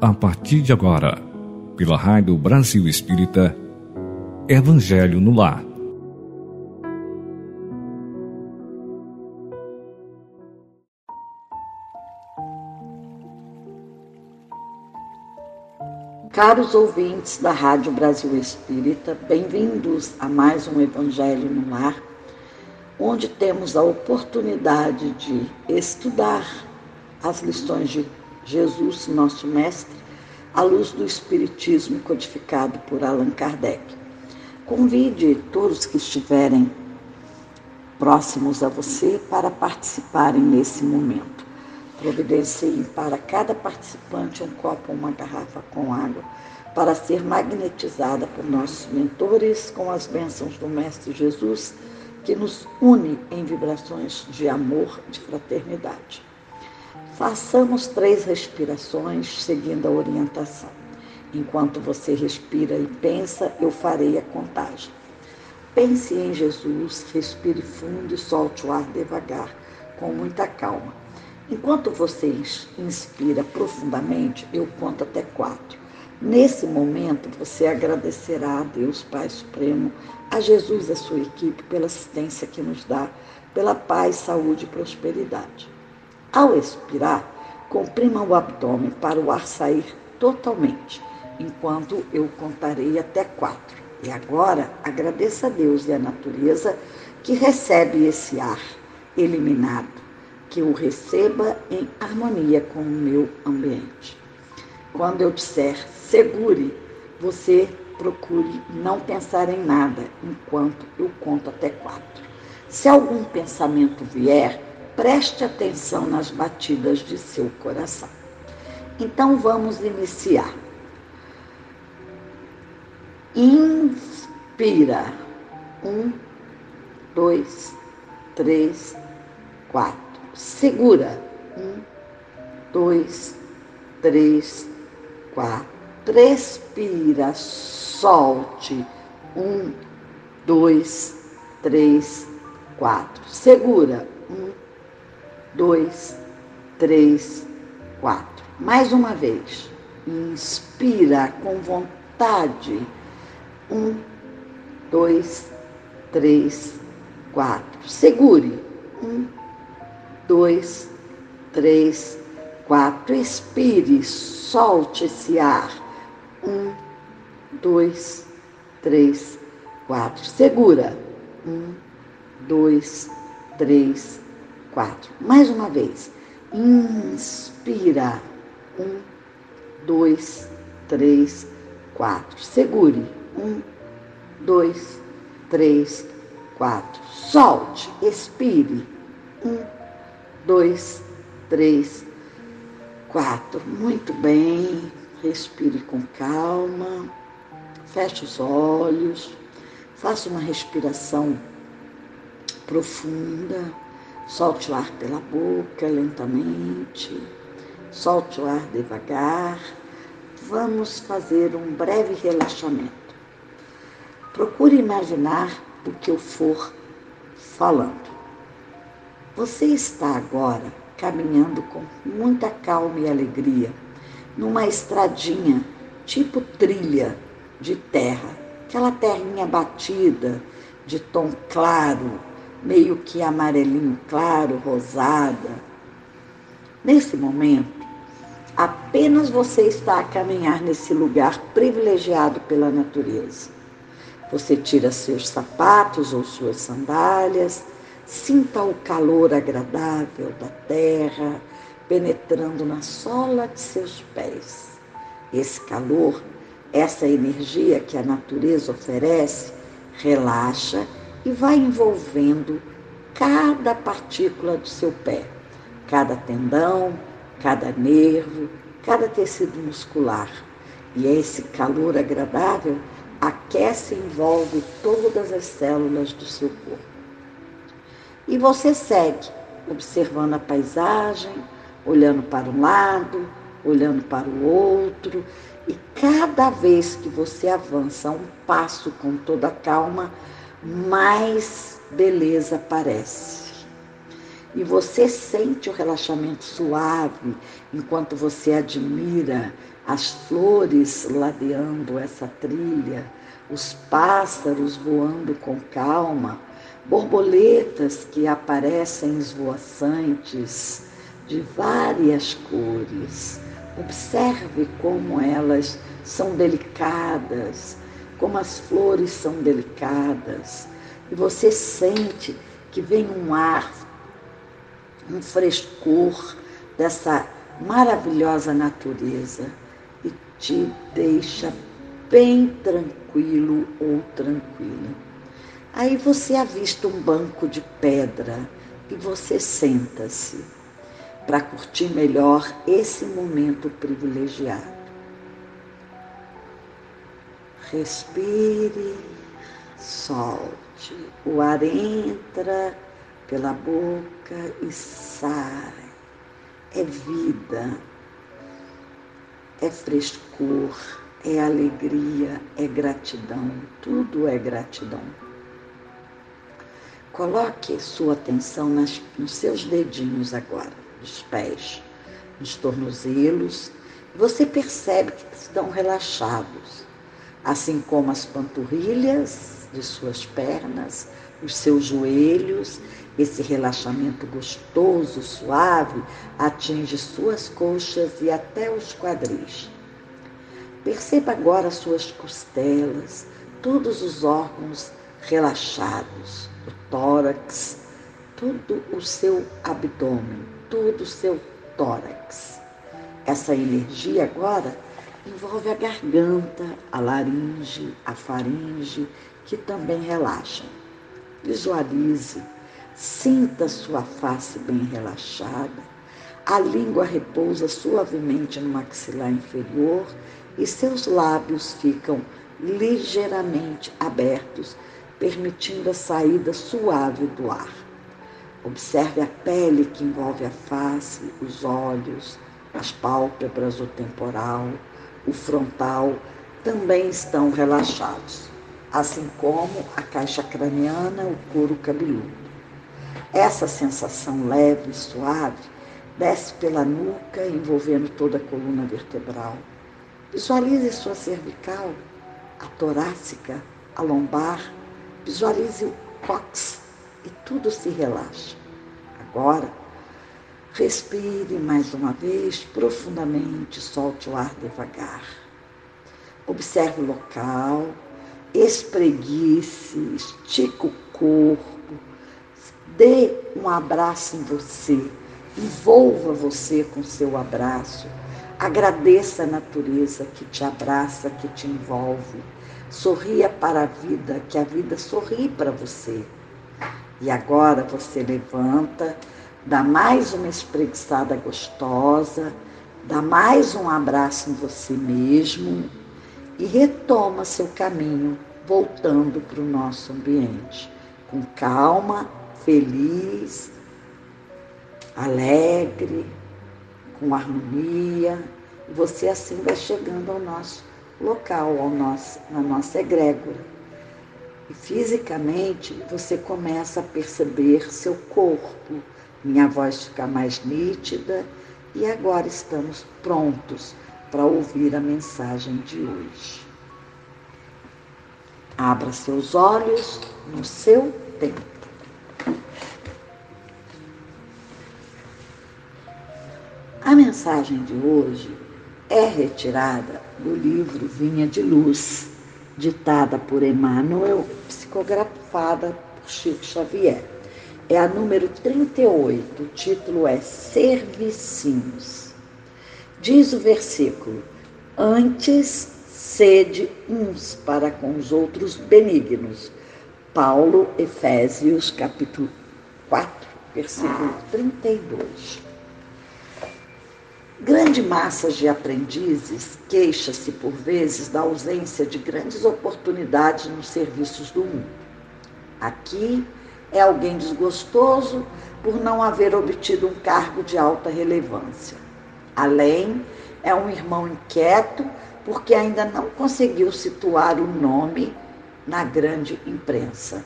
a partir de agora, pela Rádio Brasil Espírita, Evangelho no Lar. Caros ouvintes da Rádio Brasil Espírita, bem-vindos a mais um Evangelho no Lar, onde temos a oportunidade de estudar as lições de Jesus, nosso Mestre, à luz do Espiritismo codificado por Allan Kardec. Convide todos que estiverem próximos a você para participarem nesse momento. Providenciem para cada participante um copo ou uma garrafa com água para ser magnetizada por nossos mentores com as bênçãos do Mestre Jesus, que nos une em vibrações de amor, de fraternidade. Façamos três respirações seguindo a orientação. Enquanto você respira e pensa, eu farei a contagem. Pense em Jesus, respire fundo e solte o ar devagar, com muita calma. Enquanto você inspira profundamente, eu conto até quatro. Nesse momento, você agradecerá a Deus Pai Supremo, a Jesus e a sua equipe pela assistência que nos dá, pela paz, saúde e prosperidade. Ao expirar, comprima o abdômen para o ar sair totalmente, enquanto eu contarei até quatro. E agora agradeça a Deus e a natureza que recebe esse ar eliminado, que o receba em harmonia com o meu ambiente. Quando eu disser segure, você procure não pensar em nada enquanto eu conto até quatro. Se algum pensamento vier, preste atenção nas batidas de seu coração. Então vamos iniciar. Inspira. Um, dois, três, quatro. Segura. Um, dois, três, quatro. Respira. Solte. Um, dois, três, quatro. Segura. Um, dois, três, quatro. Mais uma vez. Inspira com vontade. Um, dois, três, quatro. Segure. Um, dois, três, quatro. Expire, solte esse ar. Um, dois, três, quatro. Segura. Um, dois, três, quatro. Mais uma vez. Inspira. Um, dois, três, quatro. Segure. Um, dois, três, quatro. Solte. Expire. Um, dois, três, quatro. Muito bem. Respire com calma. Feche os olhos. Faça uma respiração profunda. Solte o ar pela boca lentamente, solte o ar devagar. Vamos fazer um breve relaxamento. Procure imaginar o que eu for falando. Você está agora caminhando com muita calma e alegria, numa estradinha tipo trilha de terra, aquela terrinha batida, de tom claro, meio que amarelinho claro, rosada. Nesse momento, apenas você está a caminhar nesse lugar privilegiado pela natureza. Você tira seus sapatos ou suas sandálias, sinta o calor agradável da terra penetrando na sola de seus pés. Esse calor, essa energia que a natureza oferece, relaxa e vai envolvendo cada partícula do seu pé, cada tendão, cada nervo, cada tecido muscular. E esse calor agradável aquece e envolve todas as células do seu corpo. E você segue, observando a paisagem, olhando para um lado, olhando para o outro, e cada vez que você avança um passo com toda calma, mais beleza aparece. e você sente o relaxamento suave enquanto você admira as flores ladeando essa trilha, os pássaros voando com calma, borboletas que aparecem esvoaçantes de várias cores. Observe como elas são delicadas, como as flores são delicadas. E você sente que vem um ar um frescor dessa maravilhosa natureza e te deixa bem tranquilo ou tranquila. Aí você avista um banco de pedra e você senta-se para curtir melhor esse momento privilegiado. Respire, solte. O ar entra pela boca e sai. É vida, é frescor, é alegria, é gratidão, tudo é gratidão. Coloque sua atenção nas, nos seus dedinhos agora, nos pés, nos tornozelos. Você percebe que estão relaxados, assim como as panturrilhas de suas pernas, os seus joelhos esse relaxamento gostoso, suave, atinge suas coxas e até os quadris. Perceba agora suas costelas, todos os órgãos relaxados, o tórax, todo o seu abdômen, todo o seu tórax. Essa energia agora envolve a garganta, a laringe, a faringe, que também relaxam. Visualize Sinta sua face bem relaxada. A língua repousa suavemente no maxilar inferior e seus lábios ficam ligeiramente abertos, permitindo a saída suave do ar. Observe a pele que envolve a face, os olhos, as pálpebras, o temporal, o frontal também estão relaxados, assim como a caixa craniana, o couro cabeludo. Essa sensação leve e suave desce pela nuca, envolvendo toda a coluna vertebral. Visualize sua cervical, a torácica, a lombar. Visualize o cóccix e tudo se relaxa. Agora, respire mais uma vez profundamente, solte o ar devagar. Observe o local, espreguice, estica o corpo Dê um abraço em você. Envolva você com seu abraço. Agradeça a natureza que te abraça, que te envolve. Sorria para a vida, que a vida sorri para você. E agora você levanta, dá mais uma espreguiçada gostosa, dá mais um abraço em você mesmo e retoma seu caminho, voltando para o nosso ambiente. Com calma feliz, alegre, com harmonia. E você assim vai chegando ao nosso local, ao nosso, na nossa egrégora. E fisicamente você começa a perceber seu corpo, minha voz fica mais nítida e agora estamos prontos para ouvir a mensagem de hoje. Abra seus olhos no seu tempo. A mensagem de hoje é retirada do livro Vinha de Luz, ditada por Emmanuel, psicografada por Chico Xavier. É a número 38, o título é Servicinhos. Diz o versículo: Antes sede uns para com os outros benignos. Paulo, Efésios, capítulo 4, versículo 32. Grande massa de aprendizes queixa-se por vezes da ausência de grandes oportunidades nos serviços do mundo. Aqui é alguém desgostoso por não haver obtido um cargo de alta relevância. Além, é um irmão inquieto porque ainda não conseguiu situar o nome na grande imprensa.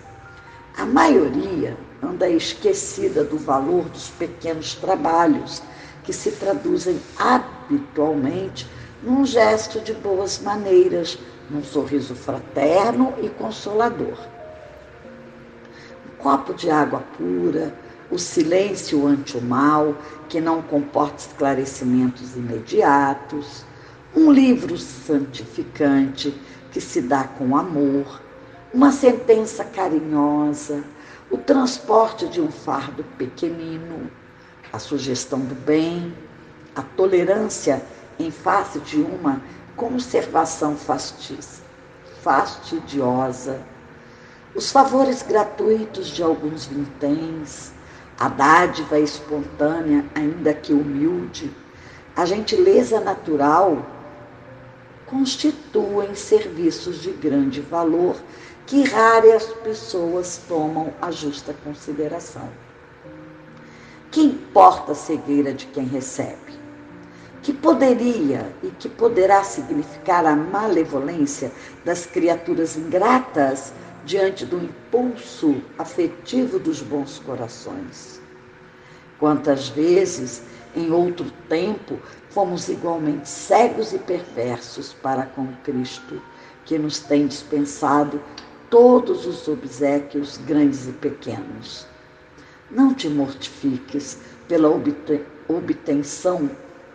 A maioria anda esquecida do valor dos pequenos trabalhos que se traduzem habitualmente num gesto de boas maneiras, num sorriso fraterno e consolador. Copo de água pura, o silêncio ante o mal, que não comporta esclarecimentos imediatos, um livro santificante que se dá com amor, uma sentença carinhosa, o transporte de um fardo pequenino, a sugestão do bem, a tolerância em face de uma conservação fastidiosa, os favores gratuitos de alguns vinténs, a dádiva espontânea, ainda que humilde, a gentileza natural constituem serviços de grande valor que raras pessoas tomam a justa consideração. Que importa a cegueira de quem recebe? Que poderia e que poderá significar a malevolência das criaturas ingratas diante do impulso afetivo dos bons corações? Quantas vezes, em outro tempo, fomos igualmente cegos e perversos para com Cristo, que nos tem dispensado todos os obsequios grandes e pequenos. Não te mortifiques pela obtenção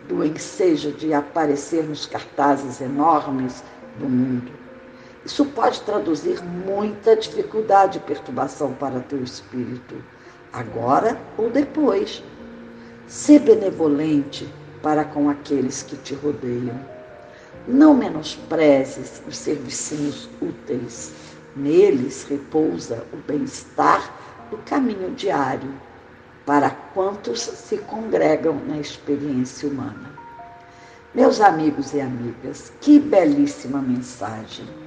do ensejo de aparecer nos cartazes enormes do mundo. Isso pode traduzir muita dificuldade e perturbação para teu espírito, agora ou depois. Sê benevolente para com aqueles que te rodeiam. Não menosprezes os serviços úteis Neles repousa o bem-estar do caminho diário para quantos se congregam na experiência humana. Meus amigos e amigas, que belíssima mensagem!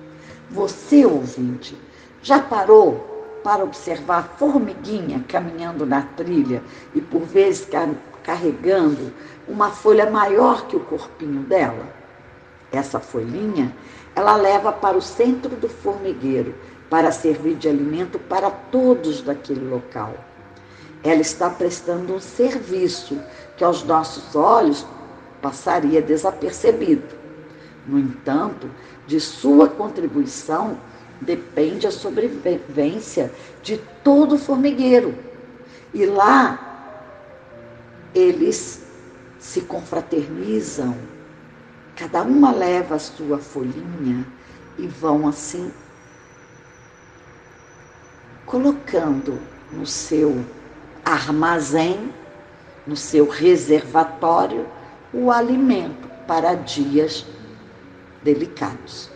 Você, ouvinte, já parou para observar a formiguinha caminhando na trilha e por vezes carregando uma folha maior que o corpinho dela? Essa folhinha ela leva para o centro do formigueiro para servir de alimento para todos daquele local. Ela está prestando um serviço que aos nossos olhos passaria desapercebido. No entanto, de sua contribuição depende a sobrevivência de todo formigueiro. E lá eles se confraternizam, Cada uma leva a sua folhinha e vão assim colocando no seu armazém, no seu reservatório, o alimento para dias delicados.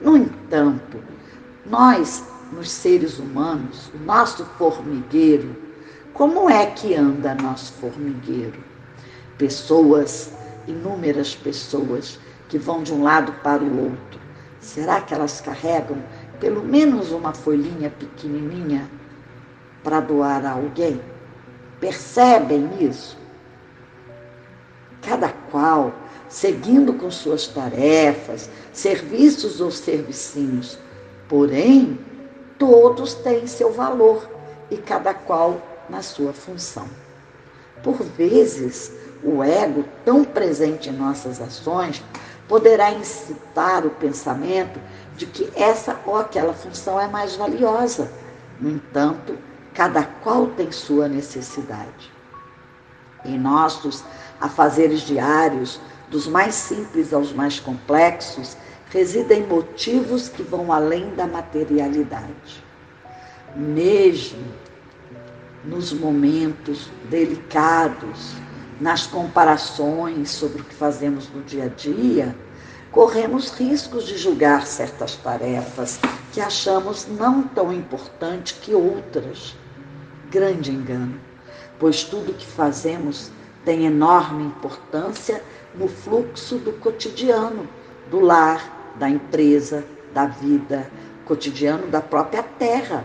No entanto, nós, nos seres humanos, o nosso formigueiro, como é que anda nosso formigueiro? Pessoas inúmeras pessoas que vão de um lado para o outro. Será que elas carregam pelo menos uma folhinha pequenininha para doar a alguém? Percebem isso? Cada qual seguindo com suas tarefas, serviços ou servicinhos. Porém, todos têm seu valor e cada qual na sua função. Por vezes, o ego, tão presente em nossas ações, poderá incitar o pensamento de que essa ou aquela função é mais valiosa. No entanto, cada qual tem sua necessidade. Em nossos afazeres diários, dos mais simples aos mais complexos, residem motivos que vão além da materialidade. Mesmo nos momentos delicados, nas comparações sobre o que fazemos no dia a dia, corremos riscos de julgar certas tarefas que achamos não tão importantes que outras. Grande engano, pois tudo que fazemos tem enorme importância no fluxo do cotidiano, do lar, da empresa, da vida, cotidiano da própria terra.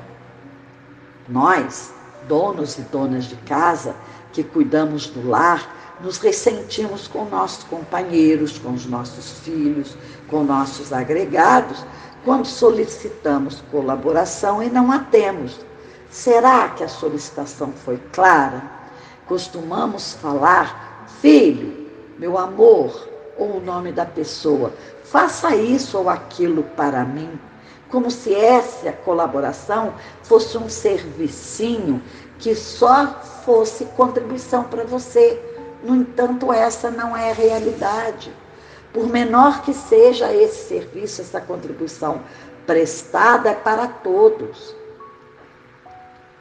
Nós, donos e donas de casa, que cuidamos do lar, nos ressentimos com nossos companheiros, com os nossos filhos, com nossos agregados, quando solicitamos colaboração e não a temos, Será que a solicitação foi clara? Costumamos falar, filho, meu amor, ou o nome da pessoa, faça isso ou aquilo para mim, como se essa colaboração fosse um servicinho que só fosse contribuição para você. No entanto, essa não é a realidade. Por menor que seja esse serviço, essa contribuição prestada é para todos.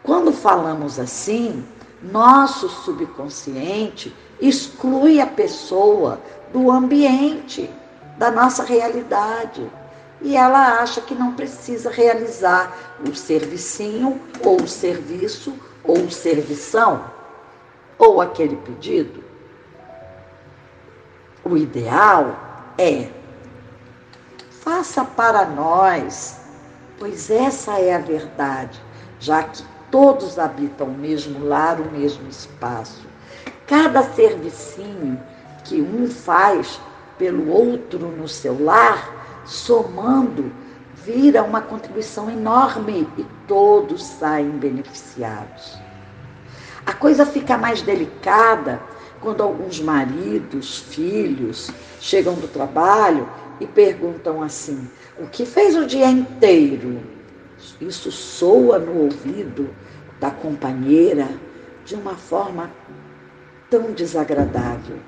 Quando falamos assim, nosso subconsciente exclui a pessoa do ambiente, da nossa realidade. E ela acha que não precisa realizar o servicinho, ou o serviço, ou o servição, ou aquele pedido. O ideal é faça para nós, pois essa é a verdade, já que todos habitam o mesmo lar, o mesmo espaço. Cada servicinho que um faz pelo outro no seu lar, somando, vira uma contribuição enorme e todos saem beneficiados. A coisa fica mais delicada quando alguns maridos, filhos, chegam do trabalho e perguntam assim: o que fez o dia inteiro? Isso soa no ouvido da companheira de uma forma tão desagradável.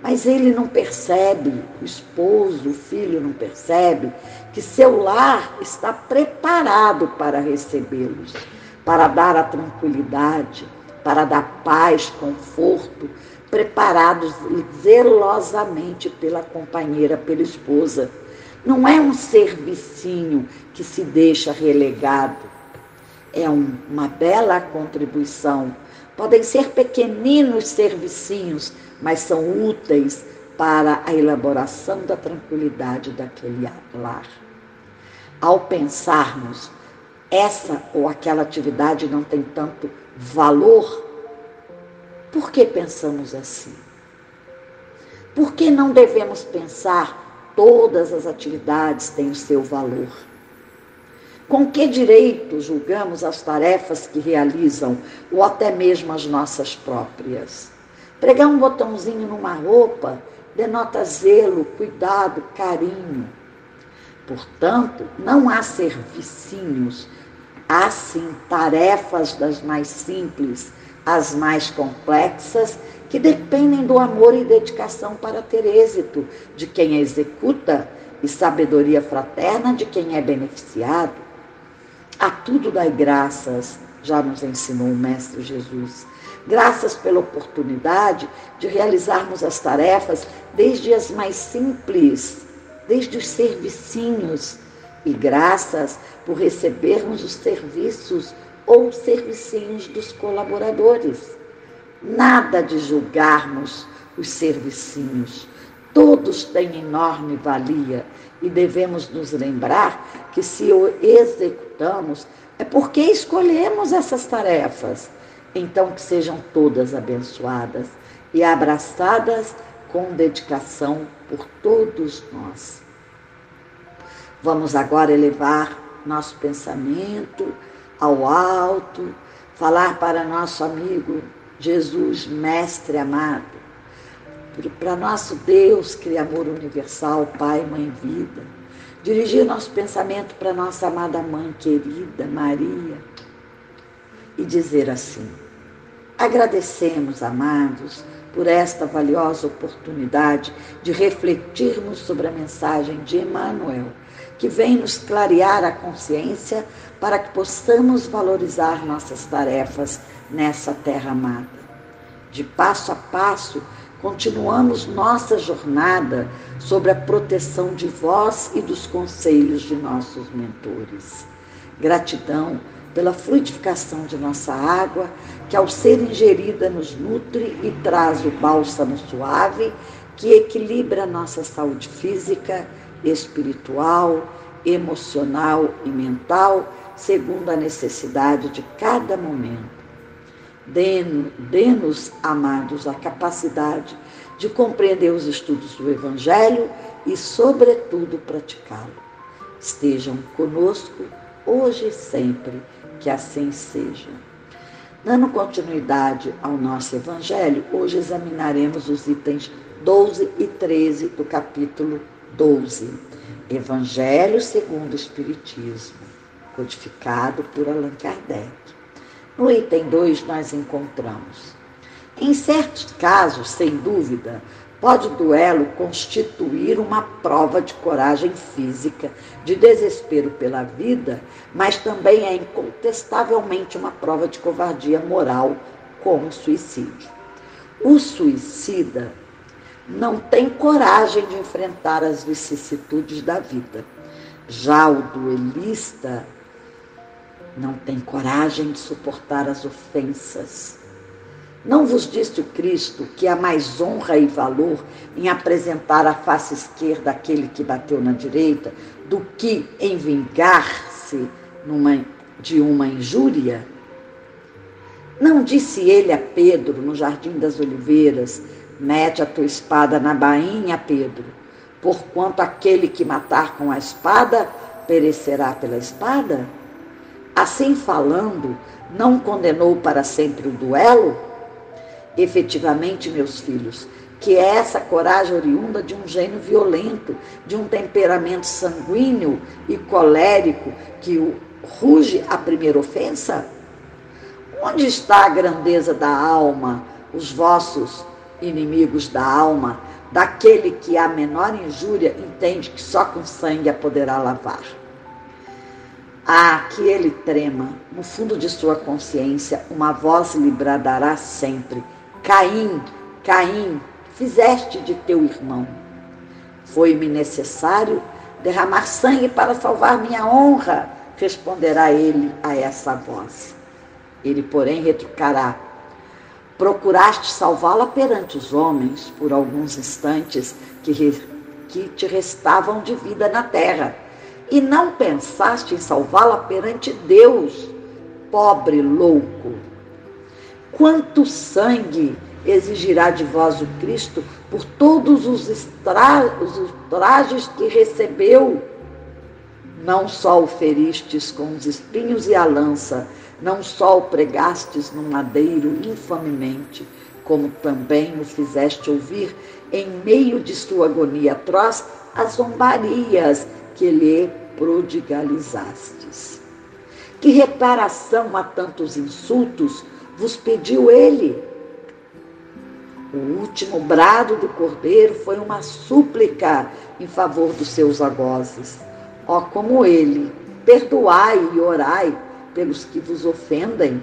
Mas ele não percebe, o esposo, o filho não percebe, que seu lar está preparado para recebê-los, para dar a tranquilidade, para dar paz, conforto, preparados zelosamente pela companheira, pela esposa. Não é um servicinho que se deixa relegado. É um, uma bela contribuição. Podem ser pequeninos servicinhos, mas são úteis para a elaboração da tranquilidade daquele lar. Ao pensarmos essa ou aquela atividade não tem tanto valor, por que pensamos assim? Por que não devemos pensar todas as atividades têm o seu valor? Com que direito julgamos as tarefas que realizam ou até mesmo as nossas próprias? Pregar um botãozinho numa roupa denota zelo, cuidado, carinho. Portanto, não há servicinhos, há sim tarefas das mais simples às mais complexas que dependem do amor e dedicação para ter êxito de quem a executa e sabedoria fraterna de quem é beneficiado. A tudo dai graças, já nos ensinou o Mestre Jesus. Graças pela oportunidade de realizarmos as tarefas, desde as mais simples, desde os servicinhos, e graças por recebermos os serviços ou servicinhos dos colaboradores. Nada de julgarmos os servicinhos. Todos têm enorme valia e devemos nos lembrar que se o executamos é porque escolhemos essas tarefas. Então que sejam todas abençoadas e abraçadas com dedicação por todos nós. Vamos agora elevar nosso pensamento ao alto, falar para nosso amigo Jesus, Mestre amado, para nosso Deus, Criador universal, Pai, Mãe, Vida. Dirigir nosso pensamento para nossa amada Mãe querida, Maria, e dizer assim: agradecemos, amados, por esta valiosa oportunidade de refletirmos sobre a mensagem de Emmanuel, que vem nos clarear a consciência para que possamos valorizar nossas tarefas nessa terra amada. De passo a passo, continuamos nossa jornada sobre a proteção de vós e dos conselhos de nossos mentores. Gratidão pela fluidificação de nossa água, que ao ser ingerida nos nutre e traz o bálsamo suave que equilibra nossa saúde física, espiritual, emocional e mental, segundo a necessidade de cada momento. Dê-nos, amados, a capacidade de compreender os estudos do Evangelho e, sobretudo, praticá-lo. Estejam conosco hoje e sempre Que assim seja. Dando continuidade ao nosso Evangelho, hoje examinaremos os itens 12 e 13 do capítulo 12. Evangelho segundo o Espiritismo, codificado por Allan Kardec. No item 2, nós encontramos: em certos casos, sem dúvida, pode o duelo constituir uma prova de coragem física, de desespero pela vida, mas também é incontestavelmente uma prova de covardia moral, como suicídio. O suicida não tem coragem de enfrentar as vicissitudes da vida. Já o duelista não tem coragem de suportar as ofensas. Não vos disse o Cristo que há mais honra e valor em apresentar a face esquerda aquele que bateu na direita do que em vingar-se de uma injúria? Não disse ele a Pedro no Jardim das Oliveiras: Mete a tua espada na bainha, Pedro, porquanto aquele que matar com a espada perecerá pela espada? Assim falando, não condenou para sempre o duelo? Efetivamente, meus filhos, que é essa coragem oriunda de um gênio violento, de um temperamento sanguíneo e colérico que ruge a primeira ofensa? Onde está a grandeza da alma, os vossos inimigos da alma, daquele que a menor injúria entende que só com sangue a poderá lavar. Ah, que ele trema, no fundo de sua consciência, uma voz lhe bradará sempre: Caim, Caim, fizeste de teu irmão. Foi-me necessário derramar sangue para salvar minha honra, responderá ele a essa voz. Ele, porém, retrucará: Procuraste salvá-la perante os homens por alguns instantes que, que te restavam de vida na terra, e não pensaste em salvá-la perante Deus, pobre louco. Quanto sangue exigirá de vós o Cristo por todos os, estra os trajes que recebeu? Não só o feristes com os espinhos e a lança, não só o pregastes no madeiro infamemente, como também o fizeste ouvir, em meio de sua agonia atroz, as zombarias que lhe prodigalizastes. Que reparação a tantos insultos vos pediu ele? O último brado do cordeiro foi uma súplica em favor dos seus agozes. Ó, como ele, perdoai e orai pelos que vos ofendem.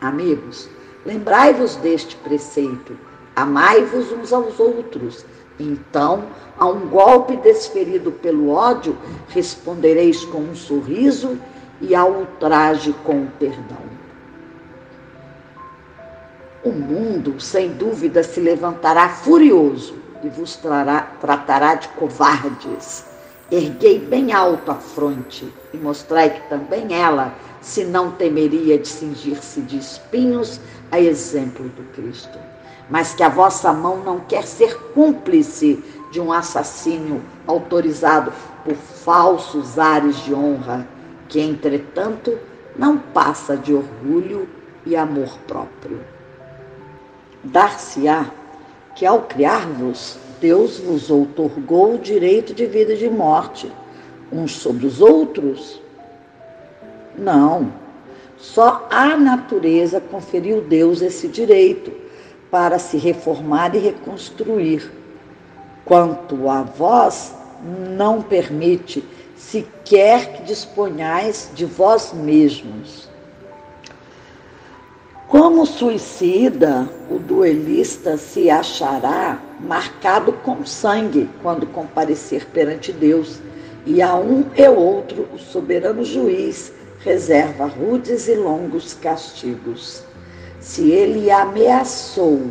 Amigos, lembrai-vos deste preceito: amai-vos uns aos outros. Então, a um golpe desferido pelo ódio, respondereis com um sorriso e ao ultraje com o perdão. O mundo, sem dúvida, se levantará furioso e vos trará, tratará de covardes Erguei bem alto a fronte e mostrai que também ela, se não temeria de cingir-se de espinhos, a exemplo do Cristo. Mas que a vossa mão não quer ser cúmplice de um assassínio autorizado por falsos ares de honra, que, entretanto, não passa de orgulho e amor próprio. Dar-se-á que, ao criar-vos, Deus vos outorgou o direito de vida e de morte, uns sobre os outros? Não. Só a natureza conferiu Deus esse direito para se reformar e reconstruir. Quanto a vós, não permite sequer que disponhais de vós mesmos. Como suicida, o duelista se achará marcado com sangue quando comparecer perante Deus, e a um e outro o soberano juiz reserva rudes e longos castigos. Se ele ameaçou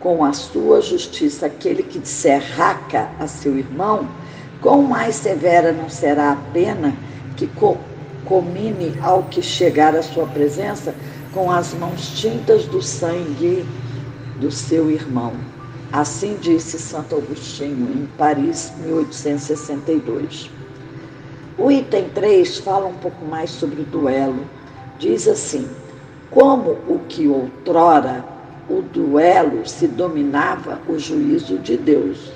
com a sua justiça aquele que disser raca a seu irmão, quão mais severa não será a pena que comine ao que chegar à sua presença com as mãos tintas do sangue do seu irmão. Assim disse Santo Agostinho em Paris, 1862. O item 3 fala um pouco mais sobre o duelo. Diz assim: como o que outrora o duelo se dominava o juízo de Deus.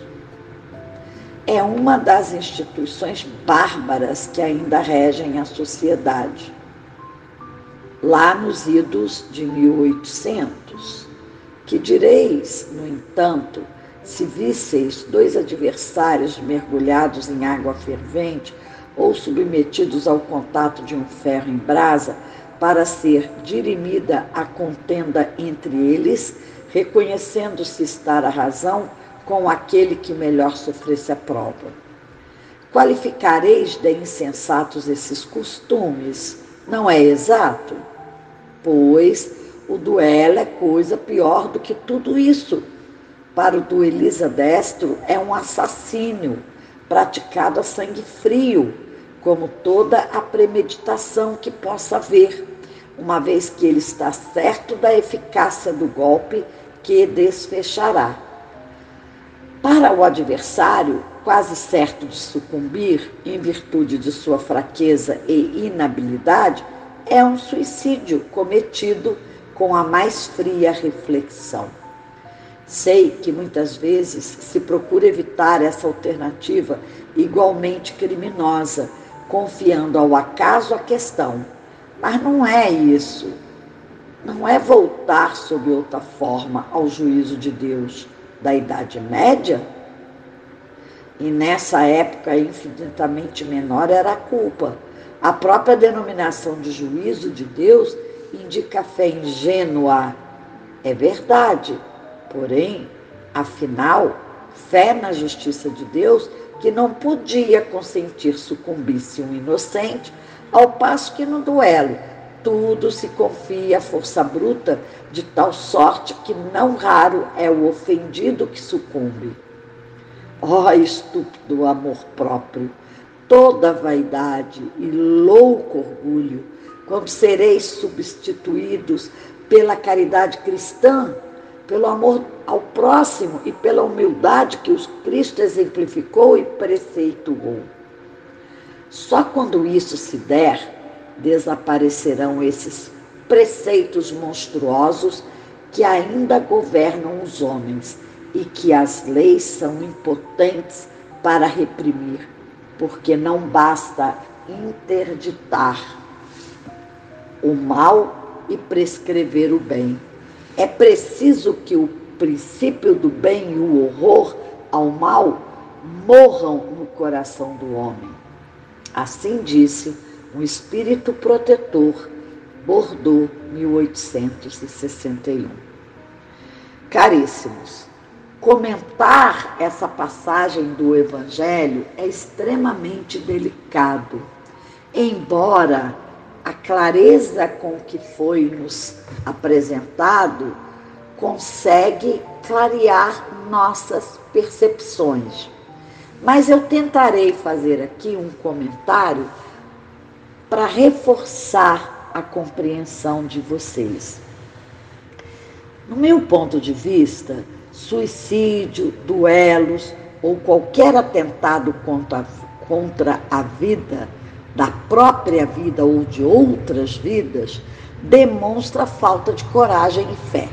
É uma das instituições bárbaras que ainda regem a sociedade. Lá nos idos de 1800, que direis, no entanto, se visseis dois adversários mergulhados em água fervente ou submetidos ao contato de um ferro em brasa, para ser dirimida a contenda entre eles, reconhecendo-se estar a razão com aquele que melhor sofresse a prova. Qualificareis de insensatos esses costumes, não é exato? Pois o duelo é coisa pior do que tudo isso. Para o duelista destro, é um assassínio praticado a sangue frio, como toda a premeditação que possa haver uma vez que ele está certo da eficácia do golpe que desfechará. Para o adversário, quase certo de sucumbir em virtude de sua fraqueza e inabilidade, é um suicídio cometido com a mais fria reflexão. Sei que muitas vezes se procura evitar essa alternativa igualmente criminosa, confiando ao acaso a questão mas não é isso. Não é voltar sob outra forma ao juízo de Deus da Idade Média. E nessa época infinitamente menor era a culpa. A própria denominação de juízo de Deus indica fé ingênua. É verdade. Porém, afinal, fé na justiça de Deus que não podia consentir sucumbisse um inocente ao passo que no duelo tudo se confia à força bruta, de tal sorte que não raro é o ofendido que sucumbe. Ó oh, estúpido amor próprio, toda vaidade e louco orgulho, quando sereis substituídos pela caridade cristã, pelo amor ao próximo e pela humildade que o Cristo exemplificou e preceituou. Só quando isso se der, desaparecerão esses preceitos monstruosos que ainda governam os homens e que as leis são impotentes para reprimir, porque não basta interditar o mal e prescrever o bem. É preciso que o princípio do bem e o horror ao mal morram no coração do homem. Assim disse um espírito protetor, Bordeaux, 1861. Caríssimos, comentar essa passagem do Evangelho é extremamente delicado, embora a clareza com que foi nos apresentado consegue clarear nossas percepções. Mas eu tentarei fazer aqui um comentário para reforçar a compreensão de vocês. No meu ponto de vista, suicídio, duelos ou qualquer atentado contra, contra a vida, da própria vida ou de outras vidas, demonstra falta de coragem e fé.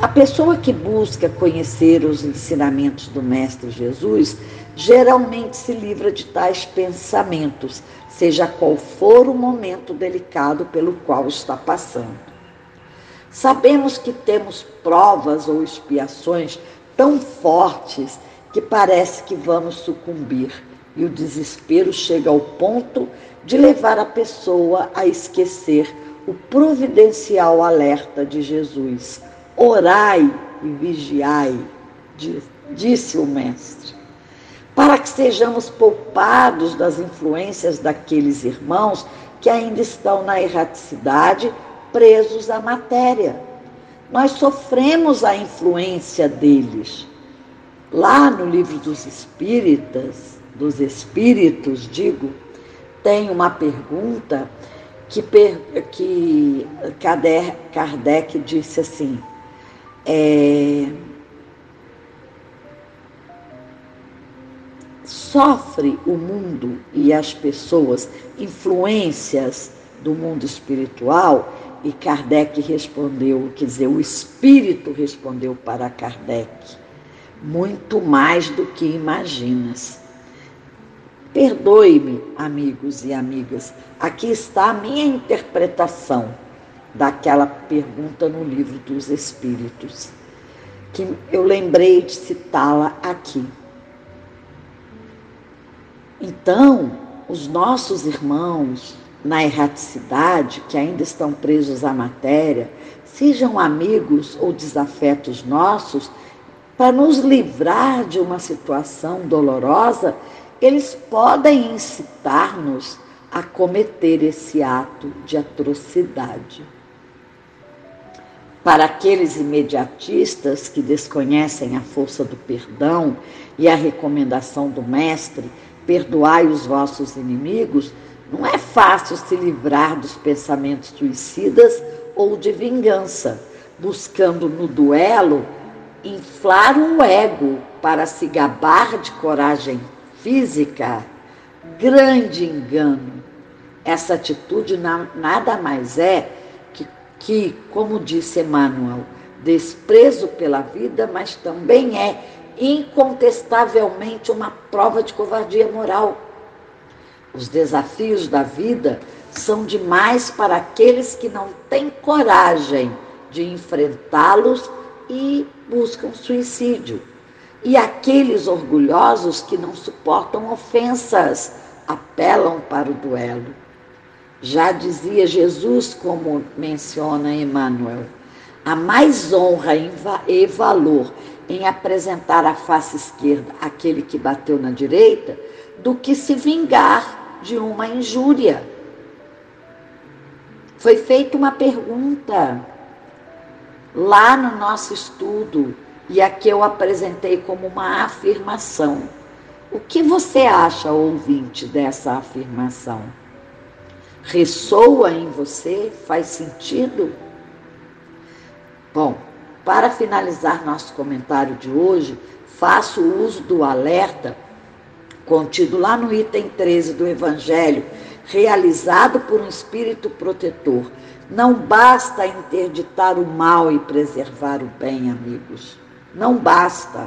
A pessoa que busca conhecer os ensinamentos do Mestre Jesus geralmente se livra de tais pensamentos, seja qual for o momento delicado pelo qual está passando. Sabemos que temos provas ou expiações tão fortes que parece que vamos sucumbir e o desespero chega ao ponto de levar a pessoa a esquecer o providencial alerta de Jesus Orai e vigiai, disse o Mestre, para que sejamos poupados das influências daqueles irmãos que ainda estão na erraticidade, presos à matéria. Nós sofremos a influência deles. Lá no livro dos Espíritas, dos Espíritos, digo, tem uma pergunta que, que Kardec disse assim: é, Sofre o mundo e as pessoas influências do mundo espiritual? E Kardec respondeu, quer dizer, o espírito respondeu para Kardec, muito mais do que imaginas. Perdoe-me, amigos e amigas, aqui está a minha interpretação daquela pergunta no livro dos Espíritos, que eu lembrei de citá-la aqui. Então, os nossos irmãos na erraticidade, que ainda estão presos à matéria, sejam amigos ou desafetos nossos, para nos livrar de uma situação dolorosa eles podem incitar-nos a cometer esse ato de atrocidade. Para aqueles imediatistas que desconhecem a força do perdão e a recomendação do Mestre, perdoai os vossos inimigos, não é fácil se livrar dos pensamentos suicidas ou de vingança, buscando no duelo inflar um ego para se gabar de coragem física, grande engano. Essa atitude nada mais é que, que, como disse Emmanuel, desprezo pela vida, mas também é incontestavelmente uma prova de covardia moral. Os desafios da vida são demais para aqueles que não têm coragem de enfrentá-los e buscam suicídio. E aqueles orgulhosos que não suportam ofensas apelam para o duelo. Já dizia Jesus, como menciona Emmanuel, há mais honra e valor em apresentar a face esquerda àquele que bateu na direita do que se vingar de uma injúria. Foi feita uma pergunta lá no nosso estudo e aqui eu apresentei como uma afirmação. O que você acha, ouvinte, dessa afirmação? Ressoa em você? Faz sentido? Bom, para finalizar nosso comentário de hoje, faço uso do alerta contido lá no item 13 do Evangelho, realizado por um espírito protetor. Não basta interditar o mal e preservar o bem, amigos. Não basta.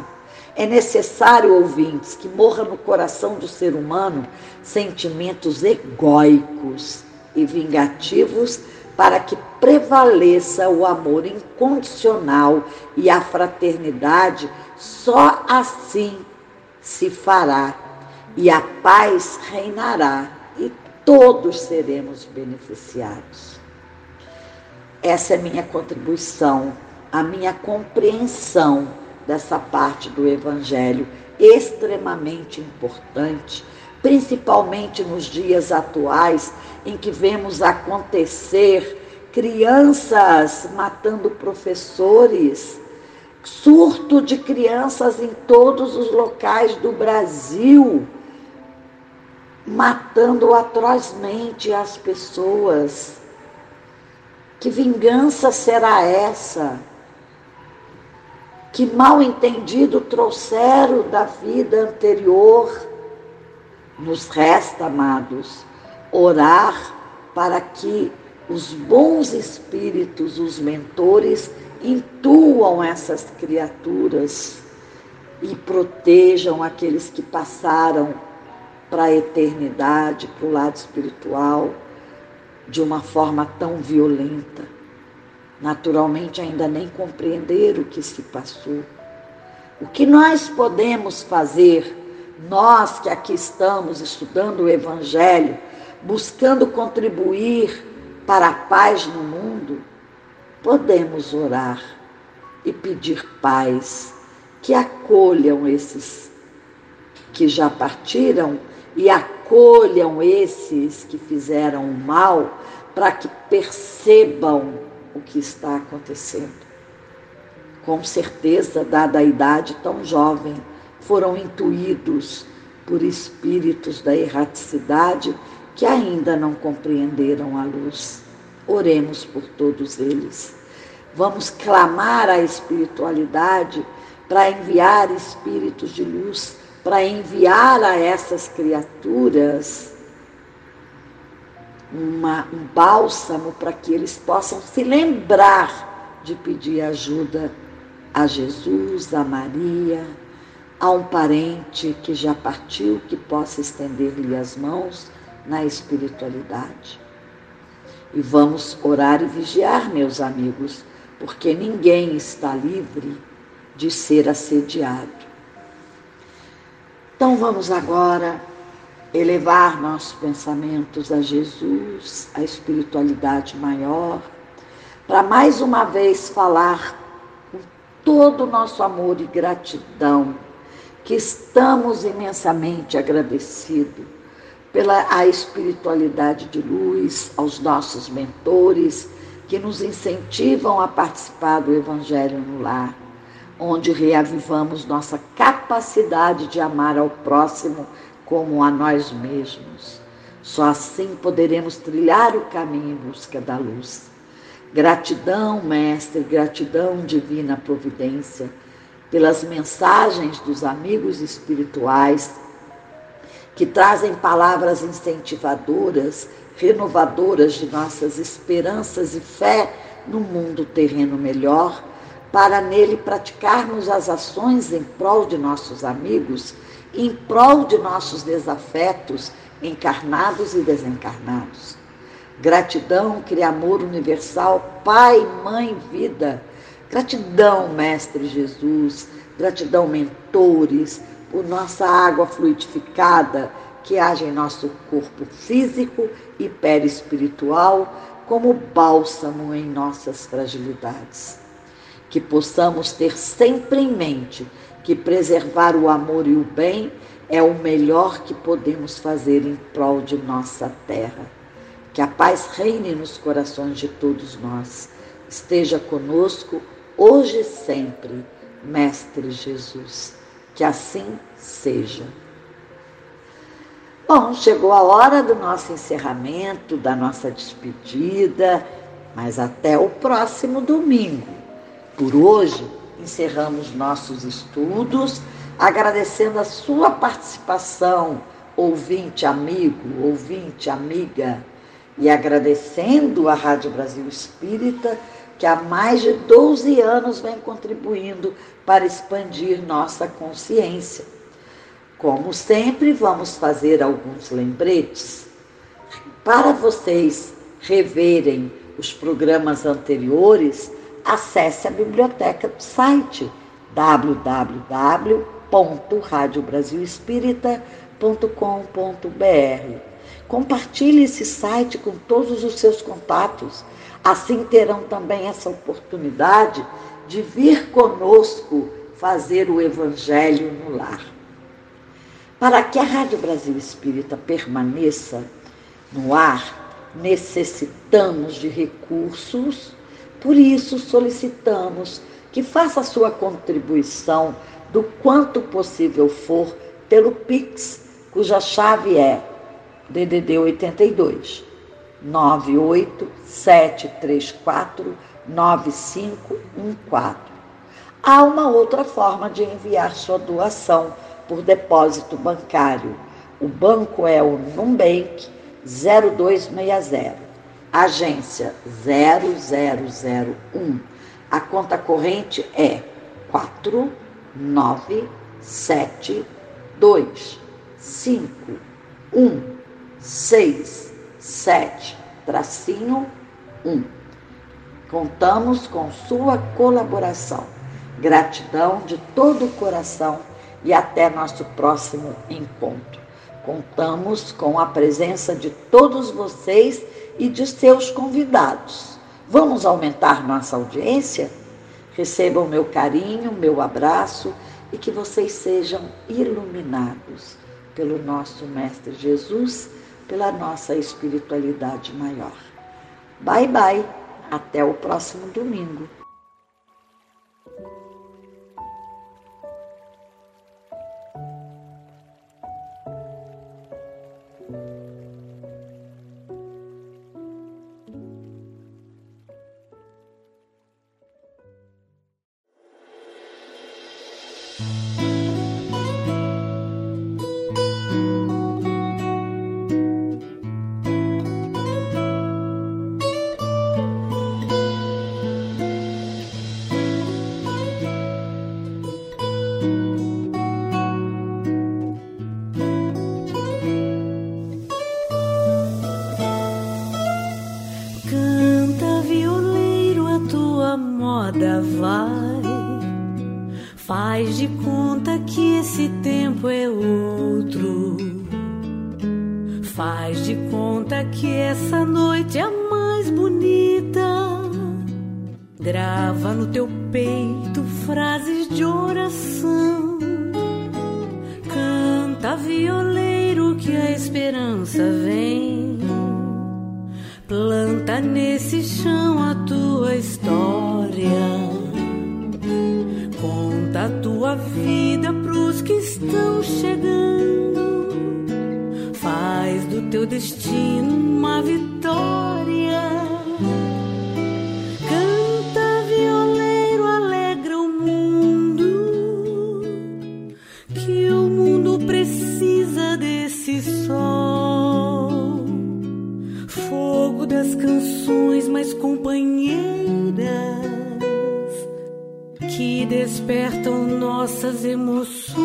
É necessário, ouvintes, que morra no coração do ser humano sentimentos egóicos e vingativos para que prevaleça o amor incondicional e a fraternidade, só assim se fará e a paz reinará e todos seremos beneficiados. Essa é minha contribuição a minha compreensão dessa parte do Evangelho extremamente importante, principalmente nos dias atuais em que vemos acontecer crianças matando professores, surto de crianças em todos os locais do Brasil, matando atrozmente as pessoas. Que vingança será essa? que mal entendido trouxeram da vida anterior. Nos resta, amados, orar para que os bons espíritos, os mentores, intuam essas criaturas e protejam aqueles que passaram para a eternidade, para o lado espiritual, de uma forma tão violenta naturalmente ainda nem compreender o que se passou. O que nós podemos fazer, nós que aqui estamos estudando o Evangelho, buscando contribuir para a paz no mundo, podemos orar e pedir paz, que acolham esses que já partiram e acolham esses que fizeram o mal, para que percebam o que está acontecendo. Com certeza, dada a idade tão jovem, foram intuídos por espíritos da erraticidade que ainda não compreenderam a luz. Oremos por todos eles. Vamos clamar à espiritualidade para enviar espíritos de luz para enviar a essas criaturas uma, um bálsamo para que eles possam se lembrar de pedir ajuda a Jesus, a Maria, a um parente que já partiu, que possa estender-lhe as mãos na espiritualidade. E vamos orar e vigiar, meus amigos, porque ninguém está livre de ser assediado. Então vamos agora elevar nossos pensamentos a Jesus, a espiritualidade maior, para mais uma vez falar com todo o nosso amor e gratidão, que estamos imensamente agradecidos pela a espiritualidade de luz, aos nossos mentores que nos incentivam a participar do Evangelho no lar, onde reavivamos nossa capacidade de amar ao próximo como a nós mesmos. Só assim poderemos trilhar o caminho em busca da luz. Gratidão, Mestre, gratidão, Divina Providência, pelas mensagens dos amigos espirituais que trazem palavras incentivadoras, renovadoras de nossas esperanças e fé no mundo terreno melhor, para nele praticarmos as ações em prol de nossos amigos em prol de nossos desafetos encarnados e desencarnados. Gratidão, Criamor universal, Pai, Mãe, Vida. Gratidão, Mestre Jesus. Gratidão, mentores, por nossa água fluidificada que age em nosso corpo físico e perispiritual como bálsamo em nossas fragilidades. Que possamos ter sempre em mente que preservar o amor e o bem é o melhor que podemos fazer em prol de nossa terra. Que a paz reine nos corações de todos nós. Esteja conosco hoje e sempre, Mestre Jesus. Que assim seja. Bom, chegou a hora do nosso encerramento, da nossa despedida, mas até o próximo domingo. Por hoje, encerramos nossos estudos, agradecendo a sua participação, ouvinte amigo, ouvinte amiga, e agradecendo a Rádio Brasil Espírita, que há mais de 12 anos vem contribuindo para expandir nossa consciência. Como sempre, vamos fazer alguns lembretes para vocês reverem os programas anteriores acesse a biblioteca do site www.radiobrasilespírita.com.br. Compartilhe esse site com todos os seus contatos. Assim terão também essa oportunidade de vir conosco fazer o Evangelho no lar. Para que a Rádio Brasil Espírita permaneça no ar, necessitamos de recursos por isso, solicitamos que faça sua contribuição do quanto possível for pelo Pix, cuja chave é DDD 82 98734 9514. Há uma outra forma de enviar sua doação por depósito bancário. O banco é o Numbank 0260 agência 0001. A conta corrente é 49725167 tracinho 1. Contamos com sua colaboração. Gratidão de todo o coração e até nosso próximo encontro. Contamos com a presença de todos vocês e de seus convidados. Vamos aumentar nossa audiência? Recebam meu carinho, meu abraço e que vocês sejam iluminados pelo nosso Mestre Jesus, pela nossa espiritualidade maior. Bye, bye. Até o próximo domingo. Que despertam nossas emoções.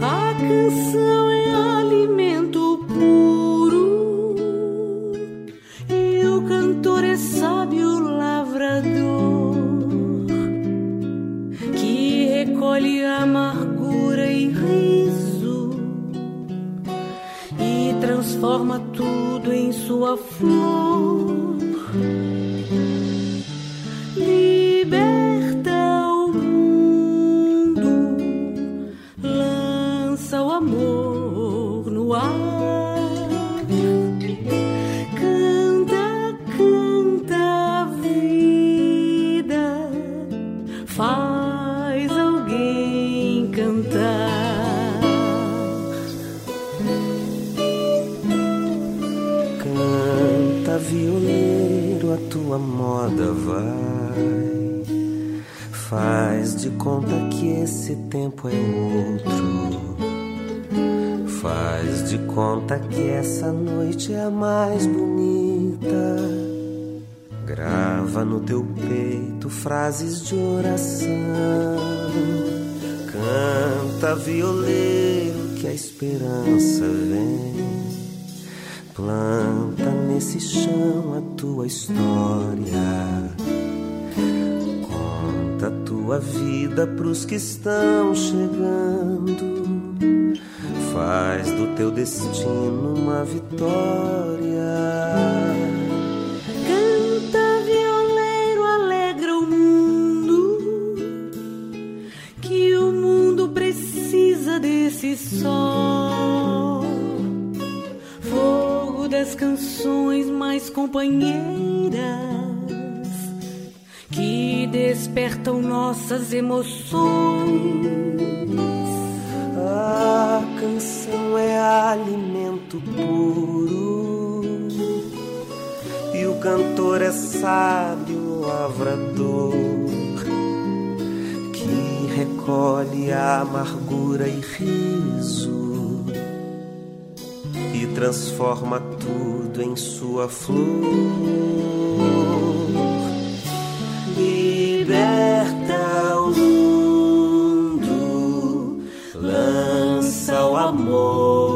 A canção é alimento puro e o cantor é sábio lavrador que recolhe amargura e riso e transforma tudo em sua flor. Conta que esse tempo é outro. Faz de conta que essa noite é a mais bonita. Grava no teu peito frases de oração. Canta, violeiro, que a esperança vem. Planta nesse chão a tua história. Tua vida pros que estão chegando. Faz do teu destino uma vitória. Canta, violeiro, alegra o mundo. Que o mundo precisa desse sol. Fogo das canções mais companheiras. Despertam nossas emoções. A canção é alimento puro e o cantor é sábio lavrador que recolhe a amargura e riso e transforma tudo em sua flor. Liberta o mundo, lança o amor